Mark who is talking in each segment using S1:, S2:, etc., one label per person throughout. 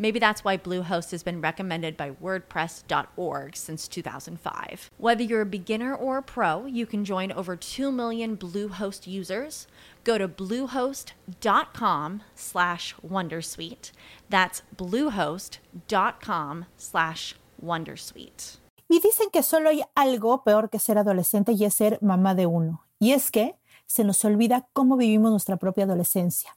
S1: Maybe that's why Bluehost has been recommended by WordPress.org since 2005. Whether you're a beginner or a pro, you can join over 2 million Bluehost users. Go to bluehost.com slash Wondersuite. That's bluehost.com slash Wondersuite.
S2: Y dicen que solo hay algo peor que ser adolescente y es ser mamá de uno. Y es que se nos olvida cómo vivimos nuestra propia adolescencia.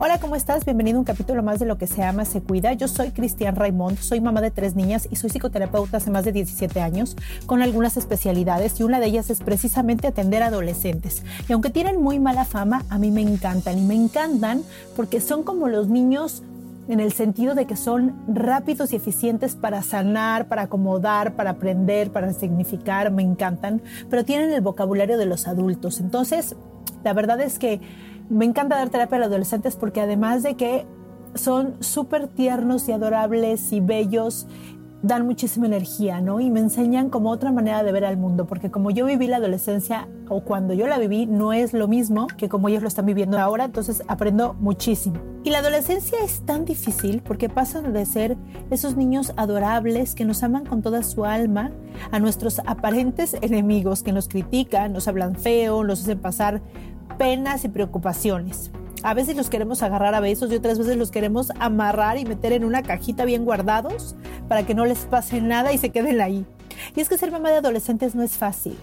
S2: Hola, ¿cómo estás? Bienvenido a un capítulo más de Lo que se ama, se cuida. Yo soy Cristian Raimond, soy mamá de tres niñas y soy psicoterapeuta hace más de 17 años con algunas especialidades y una de ellas es precisamente atender adolescentes. Y aunque tienen muy mala fama, a mí me encantan y me encantan porque son como los niños en el sentido de que son rápidos y eficientes para sanar, para acomodar, para aprender, para significar, me encantan, pero tienen el vocabulario de los adultos. Entonces, la verdad es que me encanta dar terapia a los adolescentes porque además de que son súper tiernos y adorables y bellos dan muchísima energía, ¿no? Y me enseñan como otra manera de ver al mundo, porque como yo viví la adolescencia o cuando yo la viví, no es lo mismo que como ellos lo están viviendo ahora, entonces aprendo muchísimo. Y la adolescencia es tan difícil porque pasan de ser esos niños adorables que nos aman con toda su alma a nuestros aparentes enemigos que nos critican, nos hablan feo, nos hacen pasar penas y preocupaciones. A veces los queremos agarrar a besos y otras veces los queremos amarrar y meter en una cajita bien guardados para que no les pase nada y se queden ahí. Y es que ser mamá de adolescentes no es fácil.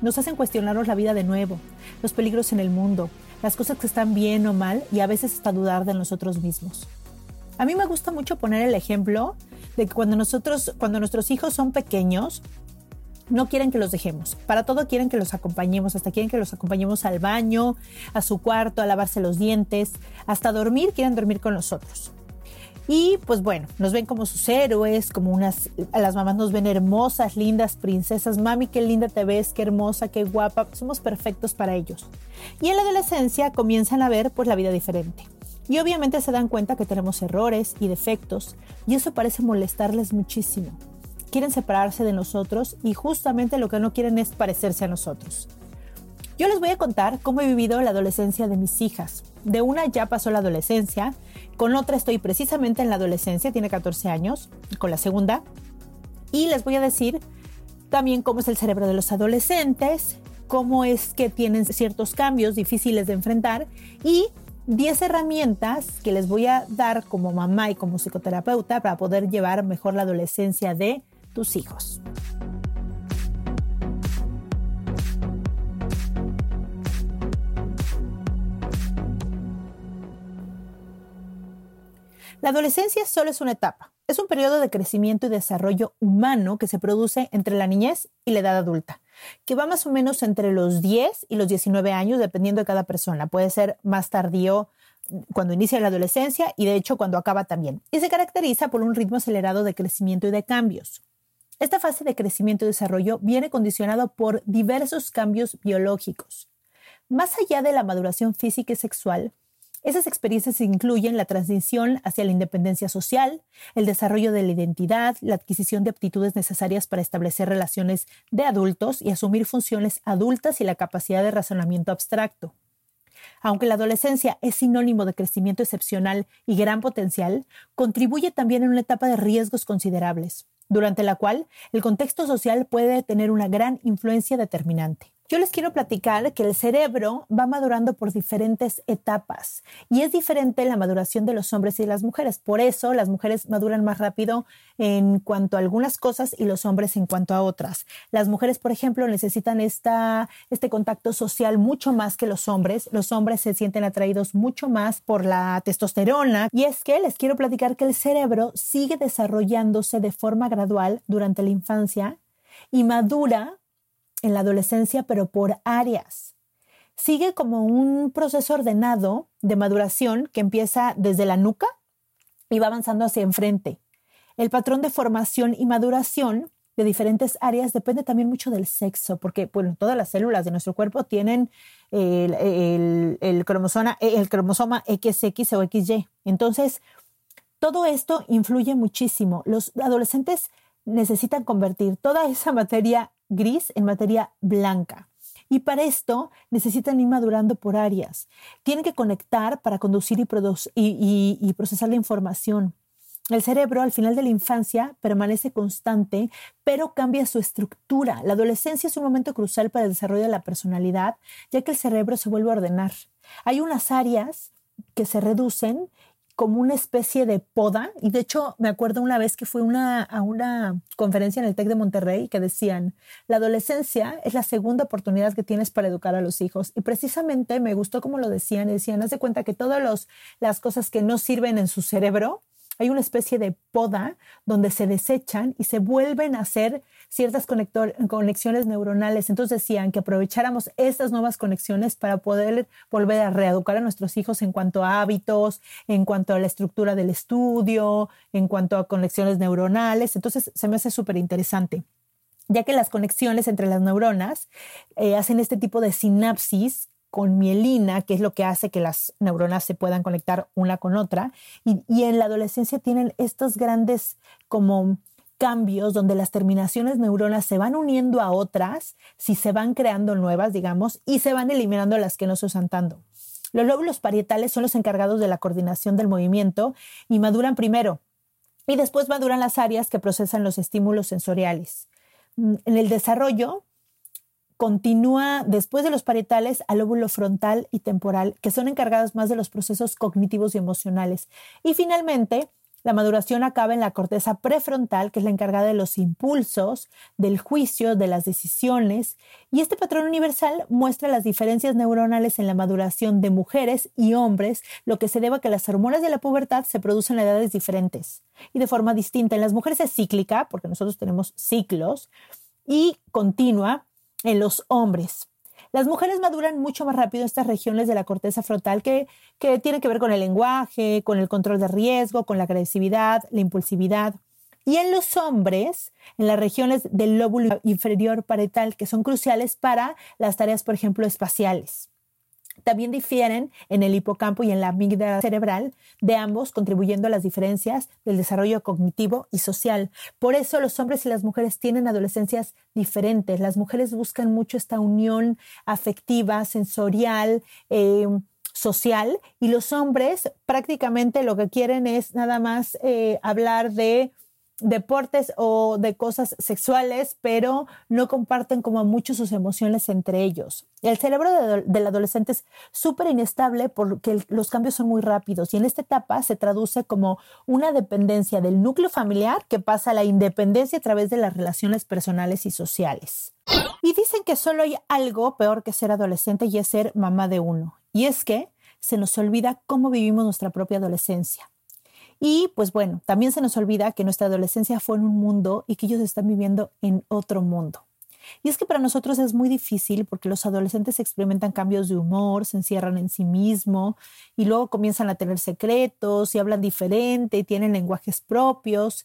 S2: Nos hacen cuestionarnos la vida de nuevo, los peligros en el mundo, las cosas que están bien o mal y a veces hasta dudar de nosotros mismos. A mí me gusta mucho poner el ejemplo de que cuando nosotros, cuando nuestros hijos son pequeños, no quieren que los dejemos. Para todo quieren que los acompañemos, hasta quieren que los acompañemos al baño, a su cuarto, a lavarse los dientes, hasta dormir, quieren dormir con nosotros. Y pues bueno, nos ven como sus héroes, como unas, a las mamás nos ven hermosas, lindas, princesas, mami, qué linda te ves, qué hermosa, qué guapa, somos perfectos para ellos. Y en la adolescencia comienzan a ver pues la vida diferente. Y obviamente se dan cuenta que tenemos errores y defectos, y eso parece molestarles muchísimo quieren separarse de nosotros y justamente lo que no quieren es parecerse a nosotros. Yo les voy a contar cómo he vivido la adolescencia de mis hijas. De una ya pasó la adolescencia, con otra estoy precisamente en la adolescencia, tiene 14 años, con la segunda. Y les voy a decir también cómo es el cerebro de los adolescentes, cómo es que tienen ciertos cambios difíciles de enfrentar y 10 herramientas que les voy a dar como mamá y como psicoterapeuta para poder llevar mejor la adolescencia de tus hijos. La adolescencia solo es una etapa. Es un periodo de crecimiento y desarrollo humano que se produce entre la niñez y la edad adulta, que va más o menos entre los 10 y los 19 años, dependiendo de cada persona. Puede ser más tardío cuando inicia la adolescencia y de hecho cuando acaba también. Y se caracteriza por un ritmo acelerado de crecimiento y de cambios. Esta fase de crecimiento y desarrollo viene condicionado por diversos cambios biológicos. Más allá de la maduración física y sexual, esas experiencias incluyen la transición hacia la independencia social, el desarrollo de la identidad, la adquisición de aptitudes necesarias para establecer relaciones de adultos y asumir funciones adultas y la capacidad de razonamiento abstracto. Aunque la adolescencia es sinónimo de crecimiento excepcional y gran potencial, contribuye también en una etapa de riesgos considerables durante la cual el contexto social puede tener una gran influencia determinante. Yo les quiero platicar que el cerebro va madurando por diferentes etapas y es diferente la maduración de los hombres y de las mujeres. Por eso las mujeres maduran más rápido en cuanto a algunas cosas y los hombres en cuanto a otras. Las mujeres, por ejemplo, necesitan esta, este contacto social mucho más que los hombres. Los hombres se sienten atraídos mucho más por la testosterona. Y es que les quiero platicar que el cerebro sigue desarrollándose de forma gradual durante la infancia y madura en la adolescencia, pero por áreas. Sigue como un proceso ordenado de maduración que empieza desde la nuca y va avanzando hacia enfrente. El patrón de formación y maduración de diferentes áreas depende también mucho del sexo, porque bueno, todas las células de nuestro cuerpo tienen el, cromosoma, el cromosoma XX o XY. Entonces, todo esto influye muchísimo. Los adolescentes necesitan convertir toda esa materia gris en materia blanca. Y para esto necesitan ir madurando por áreas. Tienen que conectar para conducir y, y, procesar la información. El cerebro al final de la infancia permanece constante, pero cambia su estructura. La adolescencia es un momento crucial para el desarrollo de la personalidad, ya que el cerebro se vuelve a ordenar. Hay unas áreas que se reducen como una especie de poda. Y de hecho, me acuerdo una vez que fui una, a una conferencia en el TEC de Monterrey que decían, la adolescencia es la segunda oportunidad que tienes para educar a los hijos. Y precisamente me gustó como lo decían, decían, haz de cuenta que todas las cosas que no sirven en su cerebro, hay una especie de poda donde se desechan y se vuelven a hacer ciertas conexiones neuronales. Entonces decían que aprovecháramos estas nuevas conexiones para poder volver a reeducar a nuestros hijos en cuanto a hábitos, en cuanto a la estructura del estudio, en cuanto a conexiones neuronales. Entonces se me hace súper interesante ya que las conexiones entre las neuronas eh, hacen este tipo de sinapsis con mielina, que es lo que hace que las neuronas se puedan conectar una con otra. Y, en la adolescencia tienen estos grandes como cambios donde las terminaciones neuronas se van uniendo a otras, si se van creando nuevas, digamos, y se van eliminando las que no se usan tanto. Los lóbulos parietales son los encargados de la coordinación del movimiento y maduran primero, y después maduran las áreas que procesan los estímulos sensoriales. Mm, en el desarrollo, continúa después de los parietales al lóbulo frontal y temporal, que son encargados más de los procesos cognitivos y emocionales. Y finalmente, la maduración acaba en la corteza prefrontal, que es la encargada de los impulsos, del juicio, de las decisiones. Y este patrón universal muestra las diferencias neuronales en la maduración de mujeres y hombres, lo que se debe a que las hormonas de la pubertad se producen a edades diferentes y de forma distinta. En las mujeres es cíclica, porque nosotros tenemos ciclos, y continua en los hombres. Las mujeres maduran mucho más rápido en estas regiones de la corteza frontal que, que tienen que ver con el lenguaje, con el control de riesgo, con la agresividad, la impulsividad. Y en los hombres, en las regiones del lóbulo inferior parietal, que son cruciales para las tareas, por ejemplo, espaciales. También difieren en el hipocampo y en la amígdala cerebral de ambos, contribuyendo a las diferencias del desarrollo cognitivo y social. Por eso los hombres y las mujeres tienen adolescencias diferentes. Las mujeres buscan mucho esta unión afectiva, sensorial, eh, social, y los hombres prácticamente lo que quieren es nada más eh, hablar de deportes o de cosas sexuales, pero no comparten como mucho sus emociones entre ellos. El cerebro del adolescente es súper inestable porque los cambios son muy rápidos y en esta etapa se traduce como una dependencia del núcleo familiar que pasa a la independencia a través de las relaciones personales y sociales. Y dicen que solo hay algo peor que ser adolescente y es ser mamá de uno. Y es que se nos olvida cómo vivimos nuestra propia adolescencia. Y pues bueno, también se nos olvida que nuestra adolescencia fue en un mundo y que ellos están viviendo en otro mundo. Y es que para nosotros es muy difícil porque los adolescentes experimentan cambios de humor, se encierran en sí mismo y luego comienzan a tener secretos y hablan diferente y tienen lenguajes propios.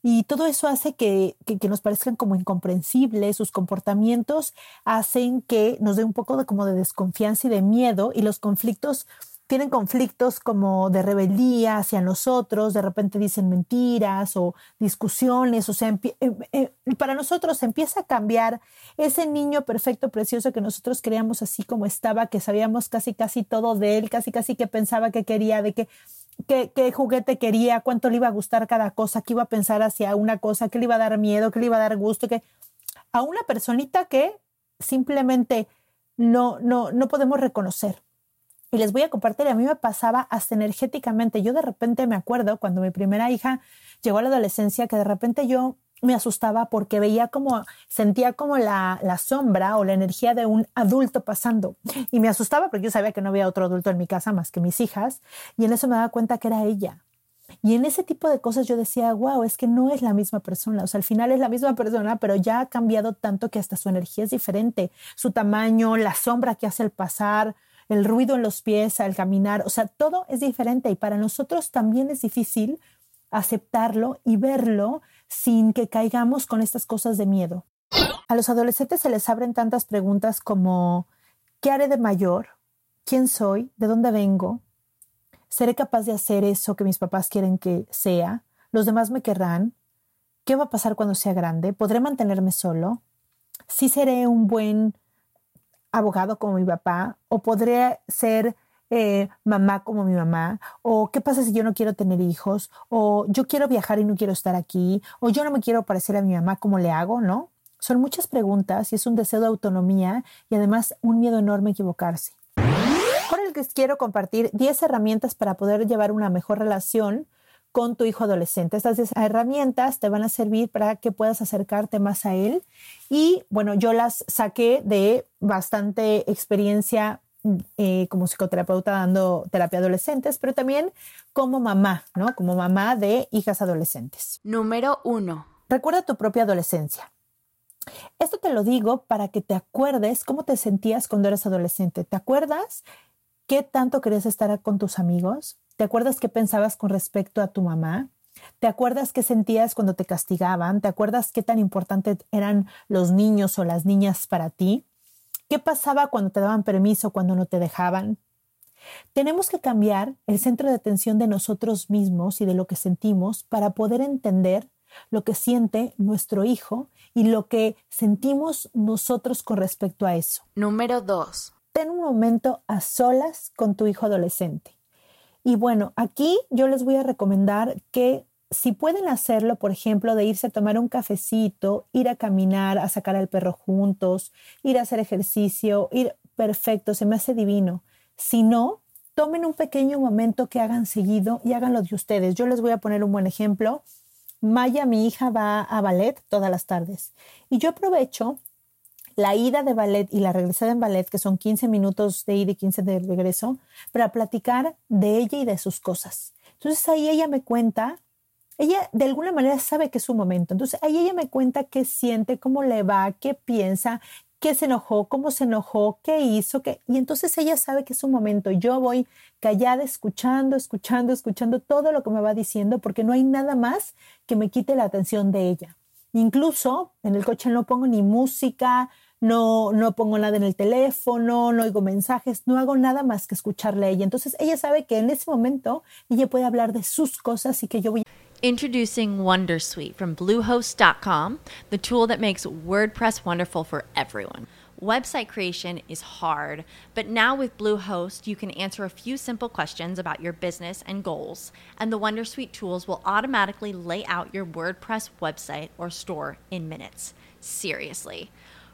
S2: Y todo eso hace que, que, nos parezcan como incomprensibles, sus comportamientos hacen que nos dé un poco de, como de desconfianza y de miedo y los conflictos tienen conflictos como de rebeldía hacia nosotros, de repente dicen mentiras o discusiones, o sea, eh, eh, para nosotros empieza a cambiar ese niño perfecto, precioso que nosotros creíamos así como estaba, que sabíamos casi casi todo de él, casi casi que pensaba que quería, de que qué, juguete quería, cuánto le iba a gustar cada cosa, qué iba a pensar hacia una cosa, qué le iba a dar miedo, qué le iba a dar gusto, que a una personita que simplemente no, no, no podemos reconocer. Y les voy a compartir, a mí me pasaba hasta energéticamente. Yo de repente me acuerdo cuando mi primera hija llegó a la adolescencia que de repente yo me asustaba porque veía como, sentía como la, la, sombra o la energía de un adulto pasando. Y me asustaba porque yo sabía que no había otro adulto en mi casa más que mis hijas. Y en eso me daba cuenta que era ella. Y en ese tipo de cosas yo decía, wow, es que no es la misma persona. O sea, al final es la misma persona, pero ya ha cambiado tanto que hasta su energía es diferente. Su tamaño, la sombra que hace al pasar, el ruido en los pies al caminar, o sea, todo es diferente y para nosotros también es difícil aceptarlo y verlo sin que caigamos con estas cosas de miedo. A los adolescentes se les abren tantas preguntas como ¿qué haré de mayor? ¿Quién soy? ¿De dónde vengo? ¿Seré capaz de hacer eso que mis papás quieren que sea? ¿Los demás me querrán? ¿Qué va a pasar cuando sea grande? ¿Podré mantenerme solo? ¿Sí seré un buen abogado como mi papá? ¿O podré ser eh, mamá como mi mamá? ¿O qué pasa si yo no quiero tener hijos? ¿O yo quiero viajar y no quiero estar aquí? ¿O yo no me quiero parecer a mi mamá? ¿Cómo le hago? ¿No? Son muchas preguntas y es un deseo de autonomía y además un miedo enorme a equivocarse. Ahora les quiero compartir 10 herramientas para poder llevar una mejor relación con tu hijo adolescente. Estas herramientas te van a servir para que puedas acercarte más a él. Y bueno, yo las saqué de bastante experiencia eh, como psicoterapeuta dando terapia a adolescentes, pero también como mamá, ¿no? Como mamá de hijas adolescentes.
S1: Número uno.
S2: Recuerda tu propia adolescencia. Esto te lo digo para que te acuerdes cómo te sentías cuando eras adolescente. ¿Te acuerdas qué tanto querías estar con tus amigos? ¿Te acuerdas qué pensabas con respecto a tu mamá? ¿Te acuerdas qué sentías cuando te castigaban? ¿Te acuerdas qué tan importantes eran los niños o las niñas para ti? ¿Qué pasaba cuando te daban permiso, cuando no te dejaban? Tenemos que cambiar el centro de atención de nosotros mismos y de lo que sentimos para poder entender lo que siente nuestro hijo y lo que sentimos nosotros con respecto a eso.
S1: Número dos.
S2: Ten un momento a solas con tu hijo adolescente. Y bueno, aquí yo les voy a recomendar que si pueden hacerlo, por ejemplo, de irse a tomar un cafecito, ir a caminar, a sacar al perro juntos, ir a hacer ejercicio, ir perfecto, se me hace divino. Si no, tomen un pequeño momento que hagan seguido y háganlo de ustedes. Yo les voy a poner un buen ejemplo. Maya, mi hija, va a ballet todas las tardes y yo aprovecho la ida de ballet y la regresada en ballet, que son 15 minutos de ida y 15 de regreso, para platicar de ella y de sus cosas. Entonces ahí ella me cuenta, ella de alguna manera sabe que es su momento. Entonces ahí ella me cuenta qué siente, cómo le va, qué piensa, qué se enojó, cómo se enojó, qué hizo, qué... y entonces ella sabe que es un momento. Yo voy callada, escuchando, escuchando, escuchando todo lo que me va diciendo, porque no hay nada más que me quite la atención de ella. Incluso en el coche no pongo ni música, no, no pongo nada en el teléfono, no oigo mensajes, no hago nada más que escucharle a ella. Entonces ella sabe que en ese momento ella puede hablar de sus cosas y que yo voy
S1: Introducing Wondersuite from Bluehost.com, the tool that makes WordPress wonderful for everyone. Website creation is hard, but now with Bluehost, you can answer a few simple questions about your business and goals, and the Wondersuite tools will automatically lay out your WordPress website or store in minutes. Seriously.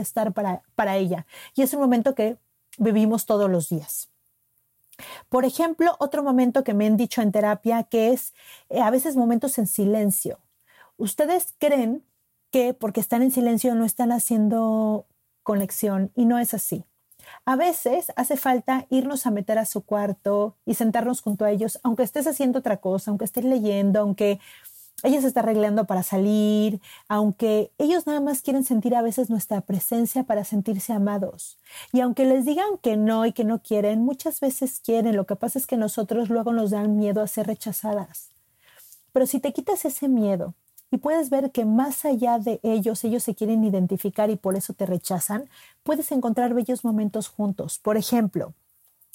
S2: Estar para, para ella. Y es un momento que vivimos todos los días. Por ejemplo, otro momento que me han dicho en terapia que es eh, a veces momentos en silencio. Ustedes creen que porque están en silencio no están haciendo conexión y no es así. A veces hace falta irnos a meter a su cuarto y sentarnos junto a ellos, aunque estés haciendo otra cosa, aunque estés leyendo, aunque ella se está arreglando para salir, aunque ellos nada más quieren sentir a veces nuestra presencia para sentirse amados. Y aunque les digan que no y que no quieren, muchas veces quieren. Lo que pasa es que nosotros luego nos dan miedo a ser rechazadas. Pero si te quitas ese miedo y puedes ver que más allá de ellos, ellos se quieren identificar y por eso te rechazan, puedes encontrar bellos momentos juntos. Por ejemplo,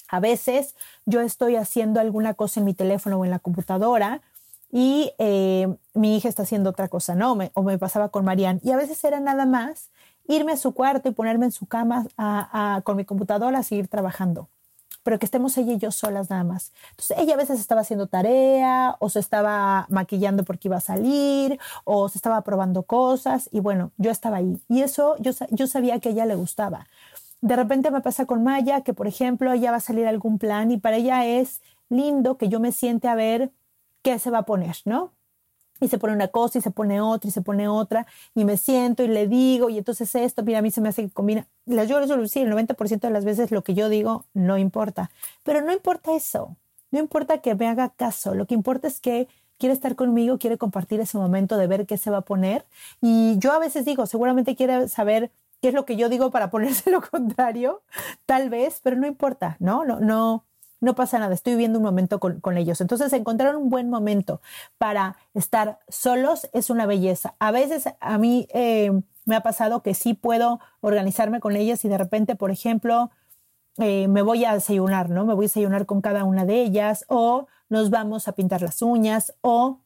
S2: a veces yo estoy haciendo alguna cosa en mi teléfono o en la computadora y eh, mi hija está haciendo otra cosa, ¿no? o me pasaba con Marianne. Y a veces era nada más irme a su cuarto y ponerme en su cama con mi computadora a seguir trabajando. Pero que estemos ella y yo solas nada más. Entonces ella a veces estaba haciendo tarea o se estaba maquillando porque iba a salir o se estaba probando cosas y bueno, yo estaba ahí. Y eso yo, yo sabía que a ella le gustaba. De repente me pasa con Maya que, por ejemplo, ella va a salir algún plan y para ella es lindo que yo me siente a ver qué se va a poner, ¿no? Y se pone una cosa y se pone otra y se pone otra y me siento y le digo y entonces esto, mira, a mí se me hace que combina. La, yo sí, el 90% de las veces lo que yo digo no importa, pero no importa eso, no importa que me haga caso, lo que importa es que quiere estar conmigo, quiere compartir ese momento de ver qué se va a poner y yo a veces digo, seguramente quiere saber qué es lo que yo digo para ponerse lo contrario, tal vez, pero no importa, ¿no? No, no, no pasa nada, estoy viviendo un momento con, ellos. Entonces, encontrar un buen momento para estar solos es una belleza. A veces a mí eh, me ha pasado que sí puedo organizarme con ellas y de repente, por ejemplo, eh, me voy a desayunar, ¿no? Me voy a desayunar con cada una de ellas o nos vamos a pintar las uñas o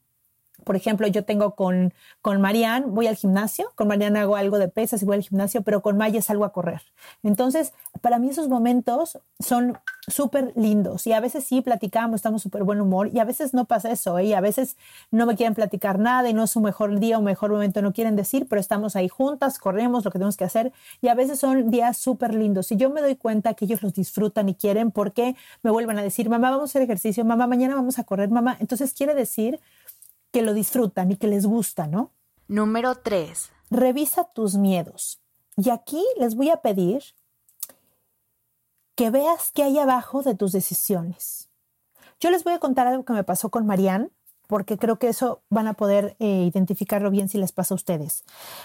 S2: por ejemplo, yo tengo con, con Marianne, voy al gimnasio, con Marianne hago algo de pesas y voy al gimnasio, pero con Maya salgo a correr. Entonces, para mí esos momentos son súper lindos y a veces sí platicamos, estamos súper buen humor y a veces no pasa eso ¿eh? y a veces no me quieren platicar nada y no es su mejor día o mejor momento, no quieren decir, pero estamos ahí juntas, corremos lo que tenemos que hacer y a veces son días súper lindos y yo me doy cuenta que ellos los disfrutan y quieren porque me vuelven a decir, mamá, vamos a hacer ejercicio, mamá, mañana vamos a correr, mamá. Entonces quiere decir que lo disfrutan y que les gusta, ¿no?
S1: Número 3.
S2: Revisa tus miedos. Y aquí les voy a pedir que veas qué hay abajo de tus decisiones. Yo les voy a contar algo que me pasó con Marianne, porque creo que eso van a poder eh, identificarlo bien si les pasa a ustedes.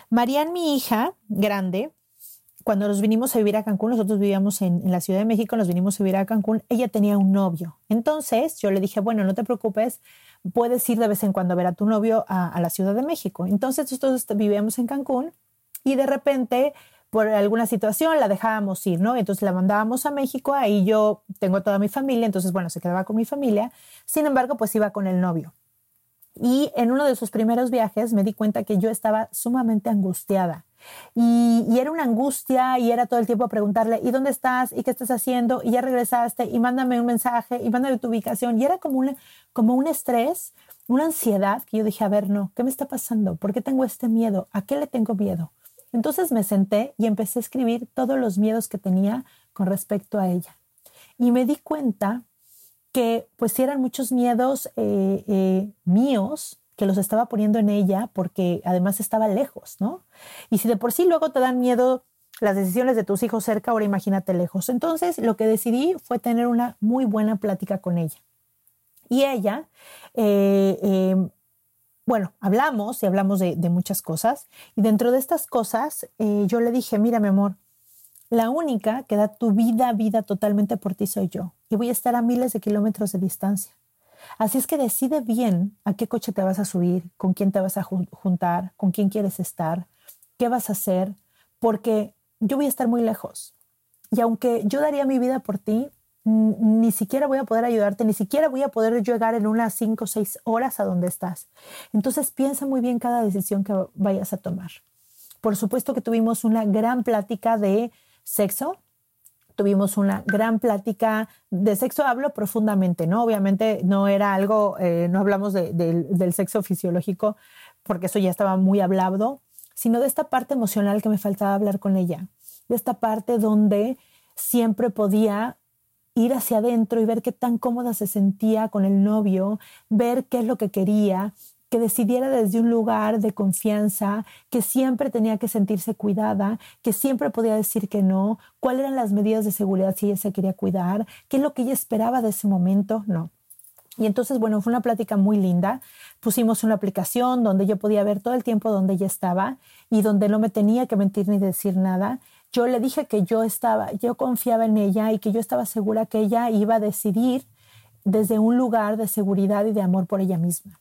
S2: Marianne, mi hija grande, cuando nos vinimos a vivir a Cancún, nosotros vivíamos en, en, la Ciudad de México, nos vinimos a vivir a Cancún, ella tenía un novio. Entonces yo le dije, bueno, no te preocupes, puedes ir de vez en cuando a ver a tu novio a, la Ciudad de México. Entonces nosotros vivíamos en Cancún y de repente por alguna situación la dejábamos ir, ¿no? Entonces la mandábamos a México, ahí yo tengo toda mi familia, entonces bueno, se quedaba con mi familia, sin embargo, pues iba con el novio. Y en uno de sus primeros viajes me di cuenta que yo estaba sumamente angustiada y, era una angustia y era todo el tiempo preguntarle, ¿y dónde estás? ¿Y qué estás haciendo? Y ya regresaste y mándame un mensaje y mándame tu ubicación. Y era como, como un estrés, una ansiedad que yo dije, a ver, no, ¿qué me está pasando? ¿Por qué tengo este miedo? ¿A qué le tengo miedo? Entonces me senté y empecé a escribir todos los miedos que tenía con respecto a ella. Y me di cuenta que pues eran muchos miedos eh, eh, míos, que los estaba poniendo en ella porque además estaba lejos, ¿no? Y si de por sí luego te dan miedo las decisiones de tus hijos cerca, ahora imagínate lejos. Entonces lo que decidí fue tener una muy buena plática con ella. Y ella, eh, eh, bueno, hablamos y hablamos de, muchas cosas. Y dentro de estas cosas, eh, yo le dije, mira, mi amor, la única que da tu vida, vida totalmente por ti soy yo. Y voy a estar a miles de kilómetros de distancia. Así es que decide bien a qué coche te vas a subir, con quién te vas a juntar, con quién quieres estar, qué vas a hacer, porque yo voy a estar muy lejos. Y aunque yo daría mi vida por ti, ni siquiera voy a poder ayudarte, ni siquiera voy a poder llegar en unas cinco o seis horas a donde estás. Entonces piensa muy bien cada decisión que vayas a tomar. Por supuesto que tuvimos una gran plática de sexo, tuvimos una gran plática de sexo, hablo profundamente, ¿no? Obviamente no era algo, eh, no hablamos del sexo fisiológico, porque eso ya estaba muy hablado, sino de esta parte emocional que me faltaba hablar con ella, de esta parte donde siempre podía ir hacia adentro y ver qué tan cómoda se sentía con el novio, ver qué es lo que quería, que decidiera desde un lugar de confianza, que siempre tenía que sentirse cuidada, que siempre podía decir que no, cuáles eran las medidas de seguridad si ella se quería cuidar, qué es lo que ella esperaba de ese momento, no. Y entonces, bueno, fue una plática muy linda. Pusimos una aplicación donde yo podía ver todo el tiempo donde ella estaba y donde no me tenía que mentir ni decir nada. Yo le dije que yo estaba, yo confiaba en ella y que yo estaba segura que ella iba a decidir desde un lugar de seguridad y de amor por ella misma.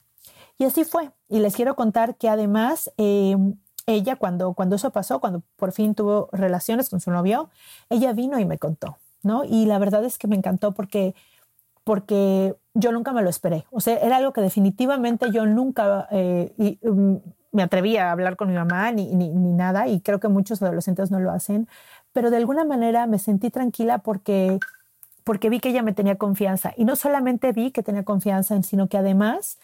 S2: Y así fue. Y les quiero contar que además eh, ella cuando, cuando eso pasó, cuando por fin tuvo relaciones con su novio, ella vino y me contó, ¿no? Y la verdad es que me encantó porque, porque yo nunca me lo esperé. O sea, era algo que definitivamente yo nunca eh, mm, me atrevía a hablar con mi mamá ni, ni, ni nada y creo que muchos adolescentes no lo hacen, pero de alguna manera me sentí tranquila porque porque vi que ella me tenía confianza. Y no solamente vi que tenía confianza, sino que además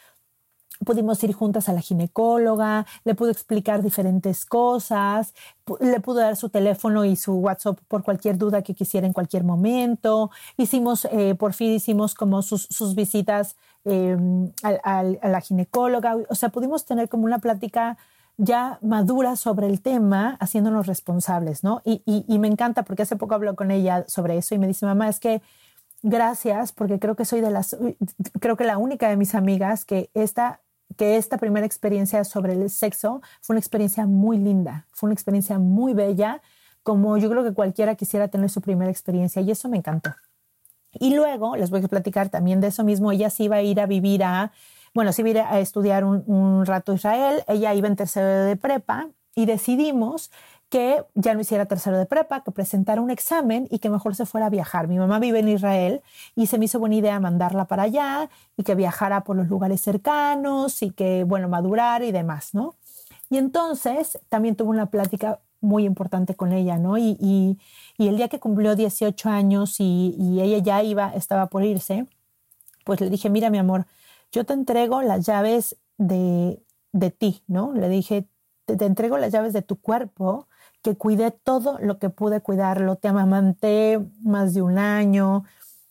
S2: pudimos ir juntas a la ginecóloga, le pude explicar diferentes cosas, le pude dar su teléfono y su WhatsApp por cualquier duda que quisiera en cualquier momento. Hicimos, eh, por fin hicimos como sus, visitas em, a, la ginecóloga, o sea, pudimos tener como una plática ya madura sobre el tema, haciéndonos responsables, ¿no? Y, y me encanta porque hace poco hablo con ella sobre eso y me dice, mamá, es que gracias porque creo que soy de las, creo que la única de mis amigas que esta que esta primera experiencia sobre el sexo fue una experiencia muy linda, fue una experiencia muy bella, como yo creo que cualquiera quisiera tener su primera experiencia y eso me encantó. Y luego les voy a platicar también de eso mismo, ella se iba a ir a vivir a, bueno, se iba a, estudiar un, un rato Israel, ella iba en tercero de prepa y decidimos que ya no hiciera tercero de prepa, que presentara un examen y que mejor se fuera a viajar. Mi mamá vive en Israel y se me hizo buena idea mandarla para allá y que viajara por los lugares cercanos y que, bueno, madurar y demás, ¿no? Y entonces también tuve una plática muy importante con ella, ¿no? Y, el día que cumplió 18 años y, ella ya iba, estaba por irse, pues le dije, mira mi amor, yo te entrego las llaves de, de ti, ¿no? Le dije, te entrego las llaves de tu cuerpo que cuidé todo lo que pude cuidarlo. Te amamanté más de un año,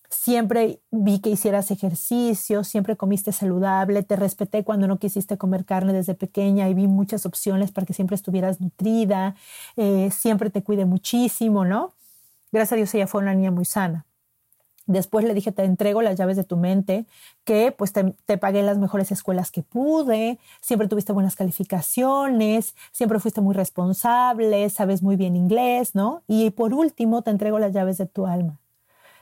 S2: siempre vi que hicieras ejercicio, siempre comiste saludable, te respeté cuando no quisiste comer carne desde pequeña y vi muchas opciones para que siempre estuvieras nutrida, eh, siempre te cuidé muchísimo, ¿no? Gracias a Dios ella fue una niña muy sana. Después le dije, te entrego las llaves de tu mente, que pues te, pagué las mejores escuelas que pude, siempre tuviste buenas calificaciones, siempre fuiste muy responsable, sabes muy bien inglés, ¿no? Y por último, te entrego las llaves de tu alma.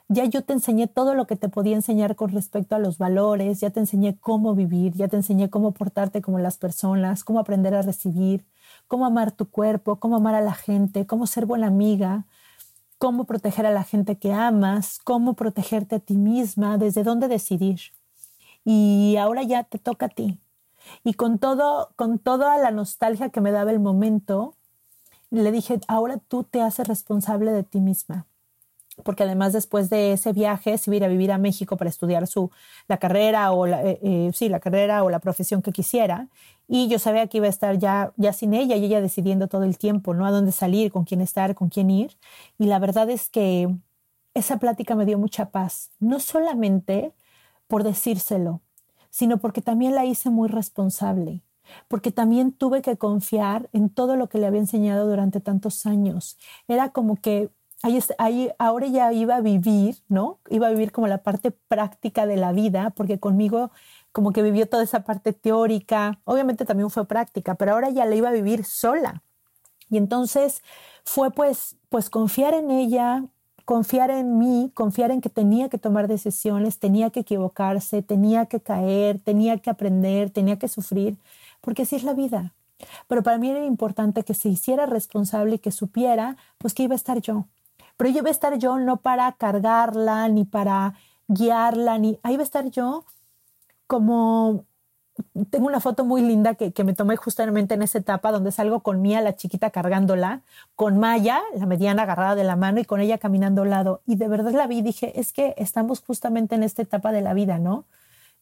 S2: Ya yo te enseñé todo lo que te podía enseñar con respecto a los valores, ya te enseñé cómo vivir, ya te enseñé cómo portarte como las personas, cómo aprender a recibir, cómo amar tu cuerpo, cómo amar a la gente, cómo ser buena amiga, cómo proteger a la gente que amas, cómo protegerte a ti misma, desde dónde decidir. Y ahora ya te toca a ti. Y con todo, con toda la nostalgia que me daba el momento, le dije, ahora tú te haces responsable de ti misma porque además después de ese viaje se iba a ir a vivir a México para estudiar su, la carrera o la, eh, eh, sí, la carrera o la profesión que quisiera. Y yo sabía que iba a estar ya, ya sin ella y ella decidiendo todo el tiempo, ¿no? A dónde salir, con quién estar, con quién ir. Y la verdad es que esa plática me dio mucha paz, no solamente por decírselo, sino porque también la hice muy responsable porque también tuve que confiar en todo lo que le había enseñado durante tantos años. Era como que ahí, ahora ya iba a vivir, ¿no? Iba a vivir como la parte práctica de la vida, porque conmigo como que vivió toda esa parte teórica, obviamente también fue práctica, pero ahora ya la iba a vivir sola. Y entonces fue pues, pues confiar en ella, confiar en mí, confiar en que tenía que tomar decisiones, tenía que equivocarse, tenía que caer, tenía que aprender, tenía que sufrir, porque así es la vida. Pero para mí era importante que se hiciera responsable y que supiera, pues que iba a estar yo. Pero yo iba a estar yo no para cargarla, ni para guiarla, ni ahí iba a estar yo como tengo una foto muy linda que, me tomé justamente en esa etapa donde salgo con Mía, la chiquita, cargándola, con Maya, la mediana, agarrada de la mano y con ella caminando al lado. Y de verdad la vi y dije, es que estamos justamente en esta etapa de la vida, ¿no?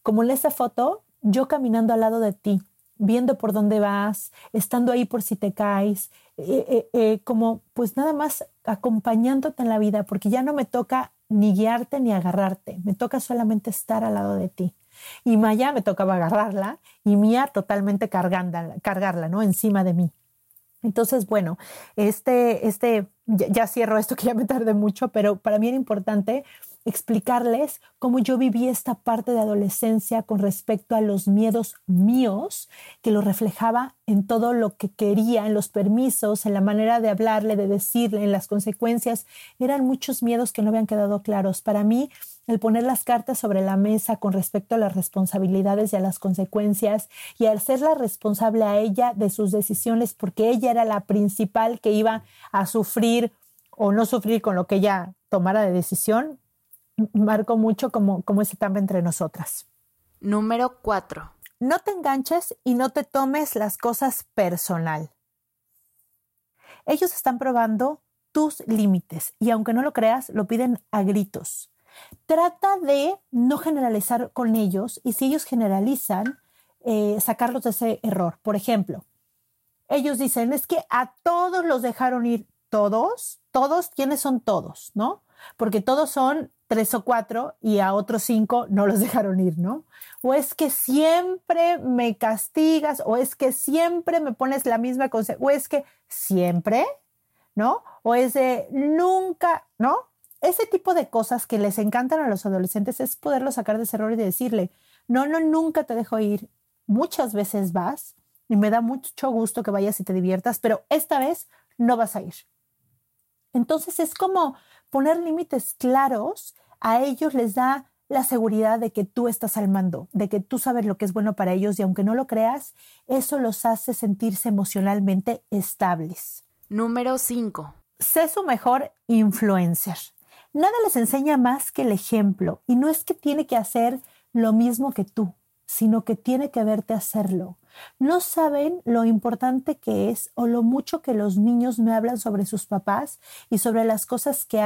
S2: Como en esa foto, yo caminando al lado de ti, viendo por dónde vas, estando ahí por si te caes, eh, eh, eh, como pues nada más acompañándote en la vida, porque ya no me toca ni guiarte ni agarrarte, me toca solamente estar al lado de ti. Y Maya me tocaba agarrarla y Mía totalmente cargarla, ¿no? Encima de mí. Entonces, bueno, este, este, ya, cierro esto que ya me tardé mucho, pero para mí era importante explicarles cómo yo viví esta parte de adolescencia con respecto a los miedos míos, que lo reflejaba en todo lo que quería, en los permisos, en la manera de hablarle, de decirle, en las consecuencias. Eran muchos miedos que no habían quedado claros. Para mí, el poner las cartas sobre la mesa con respecto a las responsabilidades y a las consecuencias y al la responsable a ella de sus decisiones porque ella era la principal que iba a sufrir o no sufrir con lo que ella tomara de decisión, marcó mucho como, como etapa entre nosotras.
S1: Número cuatro.
S2: No te enganches y no te tomes las cosas personal. Ellos están probando tus límites y aunque no lo creas, lo piden a gritos. Trata de no generalizar con ellos y si ellos generalizan, eh, sacarlos de ese error. Por ejemplo, ellos dicen, es que a todos los dejaron ir, todos, todos, ¿quiénes son todos? ¿No? Porque todos son tres o cuatro y a otros cinco no los dejaron ir, ¿no? O es que siempre me castigas, o es que siempre me pones la misma cosa, o es que siempre, ¿no? O es de nunca, ¿no? ese tipo de cosas que les encantan a los adolescentes es poderlo sacar de ese error y decirle, no, no, nunca te dejo ir. Muchas veces vas y me da mucho gusto que vayas y te diviertas, pero esta vez no vas a ir. Entonces es como poner límites claros, a ellos les da la seguridad de que tú estás al mando, de que tú sabes lo que es bueno para ellos y aunque no lo creas, eso los hace sentirse emocionalmente estables.
S1: Número 5.
S2: Sé su mejor influencer. Nada les enseña más que el ejemplo y no es que tiene que hacer lo mismo que tú, sino que tiene que verte hacerlo. No saben lo importante que es o lo mucho que los niños me hablan sobre sus papás y sobre las cosas que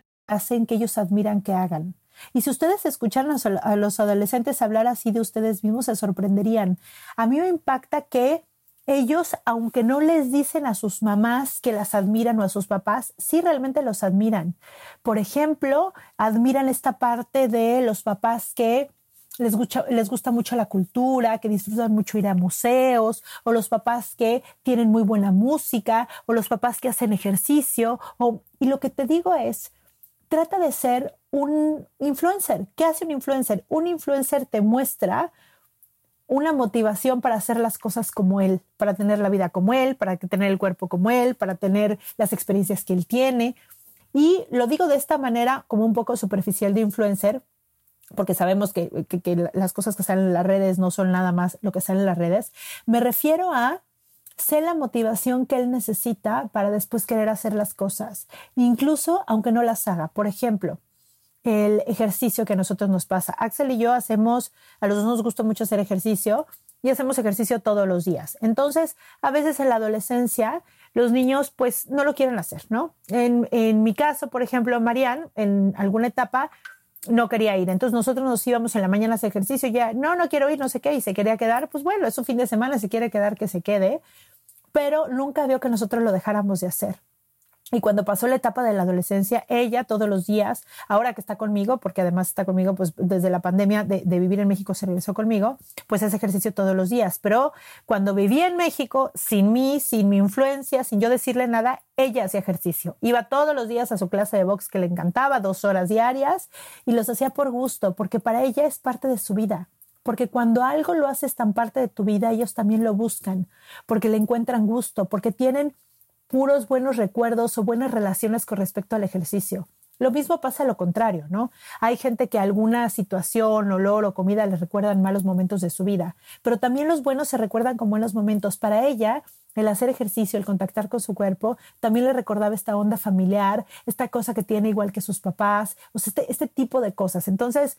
S2: Hacen que ellos admiran que hagan. Y si ustedes escucharan a los adolescentes hablar así de ustedes mismos, se sorprenderían. A mí me impacta que ellos, aunque no les dicen a sus mamás que las admiran o a sus papás, sí realmente los admiran. Por ejemplo, admiran esta parte de los papás que les gusta, les gusta mucho la cultura, que disfrutan mucho ir a museos, o los papás que tienen muy buena música, o los papás que hacen ejercicio. O, y lo que te digo es, trata de ser un influencer. ¿Qué hace un influencer? Un influencer te muestra una motivación para hacer las cosas como él, para tener la vida como él, para tener el cuerpo como él, para tener las experiencias que él tiene. Y lo digo de esta manera como un poco superficial de influencer, porque sabemos que, las cosas que salen en las redes no son nada más lo que sale en las redes. Me refiero a ser la motivación que él necesita para después querer hacer las cosas, incluso aunque no las haga. Por ejemplo, el ejercicio que a nosotros nos pasa. Axel y yo hacemos, a los dos nos gusta mucho hacer ejercicio y hacemos ejercicio todos los días. Entonces, a veces en la adolescencia, los niños pues no lo quieren hacer, ¿no? En, en mi caso, por ejemplo, Marianne, en alguna etapa no quería ir. Entonces nosotros nos íbamos en la mañana a hacer ejercicio ya, no, no quiero ir, no sé qué, y se quería quedar, pues bueno, es un fin de semana, si quiere quedar, que se quede, pero nunca vio que nosotros lo dejáramos de hacer. Y cuando pasó la etapa de la adolescencia, ella todos los días, ahora que está conmigo, porque además está conmigo, pues desde la pandemia de, vivir en México se regresó conmigo, pues hace ejercicio todos los días. Pero cuando vivía en México, sin mí, sin mi influencia, sin yo decirle nada, ella hacía ejercicio. Iba todos los días a su clase de box que le encantaba, dos horas diarias, y los hacía por gusto, porque para ella es parte de su vida porque cuando algo lo haces tan parte de tu vida, ellos también lo buscan, porque le encuentran gusto, porque tienen puros buenos recuerdos o buenas relaciones con respecto al ejercicio. Lo mismo pasa a lo contrario, ¿no? Hay gente que alguna situación, olor o comida les recuerdan malos momentos de su vida, pero también los buenos se recuerdan como buenos momentos. Para ella, el hacer ejercicio, el contactar con su cuerpo, también le recordaba esta onda familiar, esta cosa que tiene igual que sus papás, o sea, este, este tipo de cosas. Entonces,